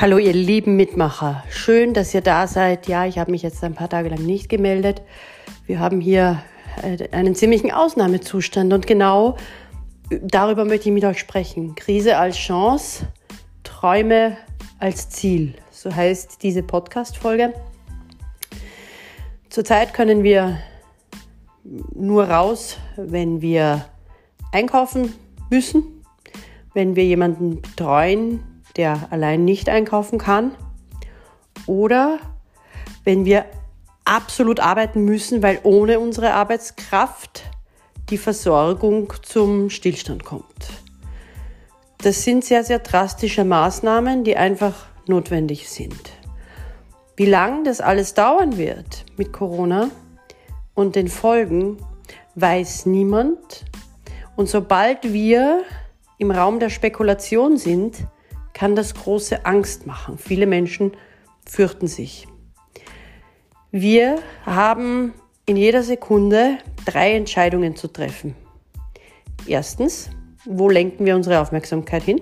Hallo ihr lieben Mitmacher, schön, dass ihr da seid. Ja, ich habe mich jetzt ein paar Tage lang nicht gemeldet. Wir haben hier äh, einen ziemlichen Ausnahmezustand und genau darüber möchte ich mit euch sprechen. Krise als Chance, Träume als Ziel. So heißt diese Podcast-Folge. Zurzeit können wir nur raus, wenn wir einkaufen müssen, wenn wir jemanden betreuen, der allein nicht einkaufen kann. Oder wenn wir absolut arbeiten müssen, weil ohne unsere Arbeitskraft die Versorgung zum Stillstand kommt. Das sind sehr, sehr drastische Maßnahmen, die einfach notwendig sind. Wie lange das alles dauern wird mit Corona und den Folgen, weiß niemand. Und sobald wir im Raum der Spekulation sind, kann das große Angst machen. Viele Menschen fürchten sich. Wir haben in jeder Sekunde drei Entscheidungen zu treffen. Erstens, wo lenken wir unsere Aufmerksamkeit hin?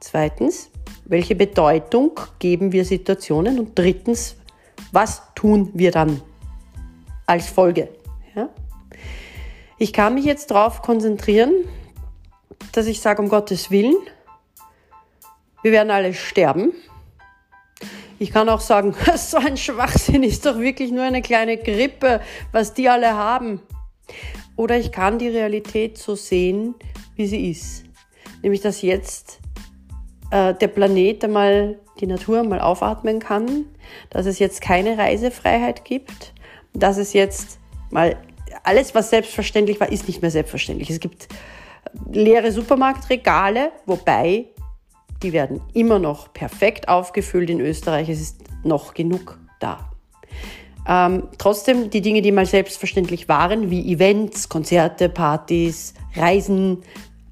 Zweitens, welche Bedeutung geben wir Situationen? Und drittens, was tun wir dann als Folge? Ja? Ich kann mich jetzt darauf konzentrieren, dass ich sage, um Gottes Willen, wir werden alle sterben. Ich kann auch sagen, so ein Schwachsinn ist doch wirklich nur eine kleine Grippe, was die alle haben. Oder ich kann die Realität so sehen, wie sie ist. Nämlich, dass jetzt äh, der Planet einmal, die Natur mal aufatmen kann, dass es jetzt keine Reisefreiheit gibt, dass es jetzt mal alles, was selbstverständlich war, ist nicht mehr selbstverständlich. Es gibt leere Supermarktregale, wobei die werden immer noch perfekt aufgefüllt in Österreich. Es ist noch genug da. Ähm, trotzdem die Dinge, die mal selbstverständlich waren, wie Events, Konzerte, Partys, Reisen,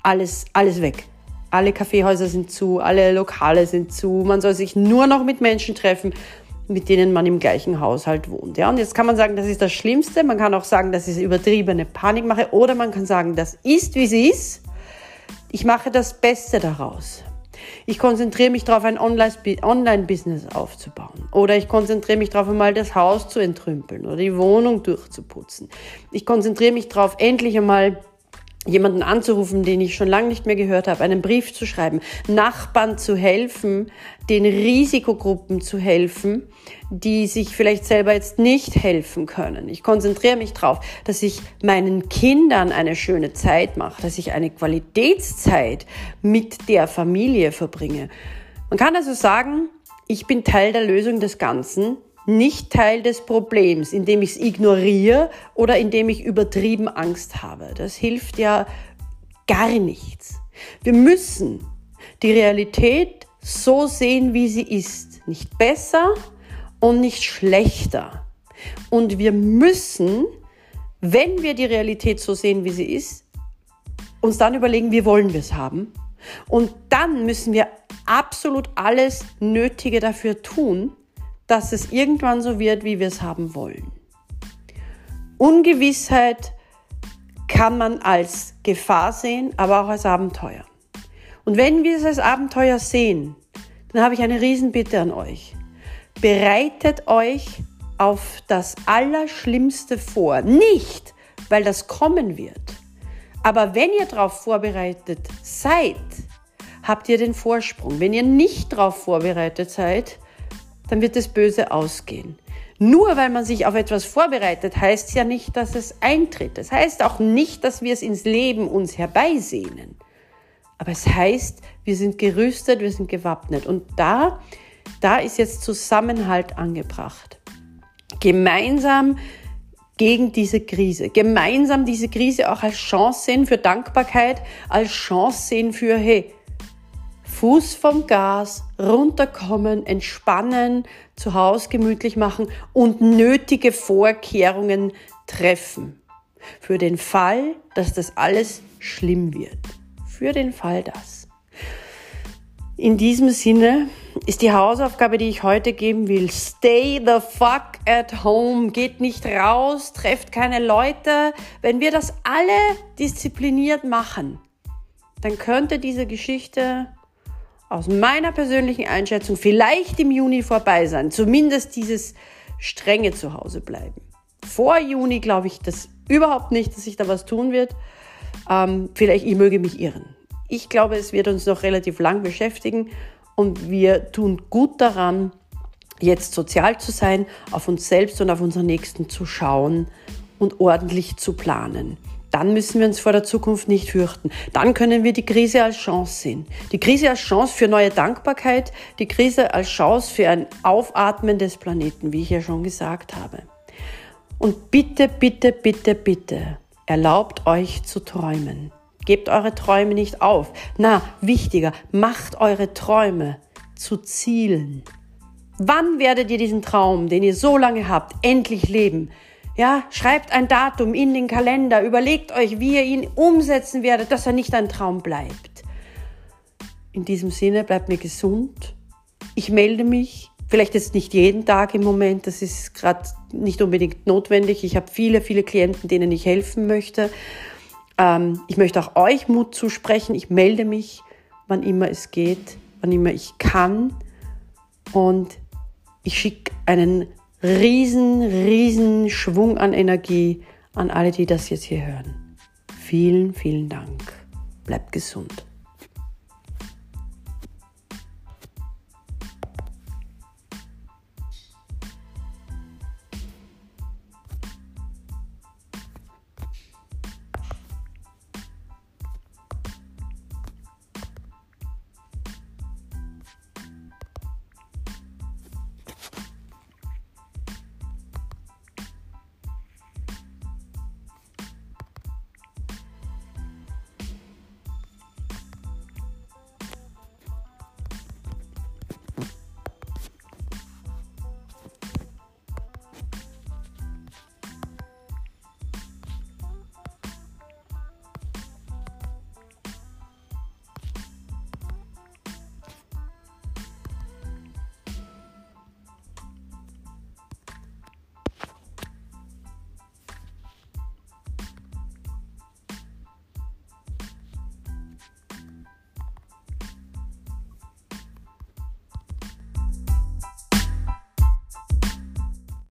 alles, alles weg. Alle Kaffeehäuser sind zu, alle Lokale sind zu. Man soll sich nur noch mit Menschen treffen, mit denen man im gleichen Haushalt wohnt. Ja, und jetzt kann man sagen, das ist das Schlimmste. Man kann auch sagen, das ist übertriebene Panikmache. Oder man kann sagen, das ist, wie es ist. Ich mache das Beste daraus. Ich konzentriere mich darauf, ein Online-Business aufzubauen. Oder ich konzentriere mich darauf, einmal das Haus zu entrümpeln oder die Wohnung durchzuputzen. Ich konzentriere mich darauf, endlich einmal jemanden anzurufen, den ich schon lange nicht mehr gehört habe, einen Brief zu schreiben, Nachbarn zu helfen, den Risikogruppen zu helfen, die sich vielleicht selber jetzt nicht helfen können. Ich konzentriere mich darauf, dass ich meinen Kindern eine schöne Zeit mache, dass ich eine Qualitätszeit mit der Familie verbringe. Man kann also sagen, ich bin Teil der Lösung des Ganzen, nicht Teil des Problems, indem ich es ignoriere oder indem ich übertrieben Angst habe. Das hilft ja gar nichts. Wir müssen die Realität so sehen, wie sie ist. Nicht besser und nicht schlechter. Und wir müssen, wenn wir die Realität so sehen, wie sie ist, uns dann überlegen, wie wollen wir es haben. Und dann müssen wir absolut alles Nötige dafür tun, dass es irgendwann so wird, wie wir es haben wollen. Ungewissheit kann man als Gefahr sehen, aber auch als Abenteuer. Und wenn wir es als Abenteuer sehen, dann habe ich eine Riesenbitte an euch. Bereitet euch auf das Allerschlimmste vor. Nicht, weil das kommen wird. Aber wenn ihr darauf vorbereitet seid, habt ihr den Vorsprung. Wenn ihr nicht darauf vorbereitet seid, dann wird es böse ausgehen. Nur weil man sich auf etwas vorbereitet, heißt ja nicht, dass es eintritt. Das heißt auch nicht, dass wir es ins Leben uns herbeisehnen. Aber es heißt, wir sind gerüstet, wir sind gewappnet. Und da, da ist jetzt Zusammenhalt angebracht. Gemeinsam gegen diese Krise. Gemeinsam diese Krise auch als Chance sehen für Dankbarkeit, als Chance sehen für, hey, Fuß vom Gas, runterkommen, entspannen, zu Hause gemütlich machen und nötige Vorkehrungen treffen. Für den Fall, dass das alles schlimm wird. Für den Fall das. In diesem Sinne ist die Hausaufgabe, die ich heute geben will, stay the fuck at home, geht nicht raus, trefft keine Leute. Wenn wir das alle diszipliniert machen, dann könnte diese Geschichte aus meiner persönlichen Einschätzung vielleicht im Juni vorbei sein. Zumindest dieses strenge Zuhause bleiben. Vor Juni glaube ich das überhaupt nicht, dass sich da was tun wird. Ähm, vielleicht, ich möge mich irren. Ich glaube, es wird uns noch relativ lang beschäftigen und wir tun gut daran, jetzt sozial zu sein, auf uns selbst und auf unseren Nächsten zu schauen und ordentlich zu planen. Dann müssen wir uns vor der Zukunft nicht fürchten. Dann können wir die Krise als Chance sehen. Die Krise als Chance für neue Dankbarkeit, die Krise als Chance für ein Aufatmen des Planeten, wie ich ja schon gesagt habe. Und bitte, bitte, bitte, bitte, erlaubt euch zu träumen. Gebt eure Träume nicht auf. Na, wichtiger, macht eure Träume zu Zielen. Wann werdet ihr diesen Traum, den ihr so lange habt, endlich leben? Ja, schreibt ein Datum in den Kalender, überlegt euch, wie ihr ihn umsetzen werdet, dass er nicht ein Traum bleibt. In diesem Sinne, bleibt mir gesund. Ich melde mich, vielleicht jetzt nicht jeden Tag im Moment, das ist gerade nicht unbedingt notwendig. Ich habe viele, viele Klienten, denen ich helfen möchte. Ähm, ich möchte auch euch Mut zusprechen. Ich melde mich, wann immer es geht, wann immer ich kann. Und ich schicke einen riesen, riesen Schwung an Energie an alle, die das jetzt hier hören. Vielen, vielen Dank. Bleibt gesund.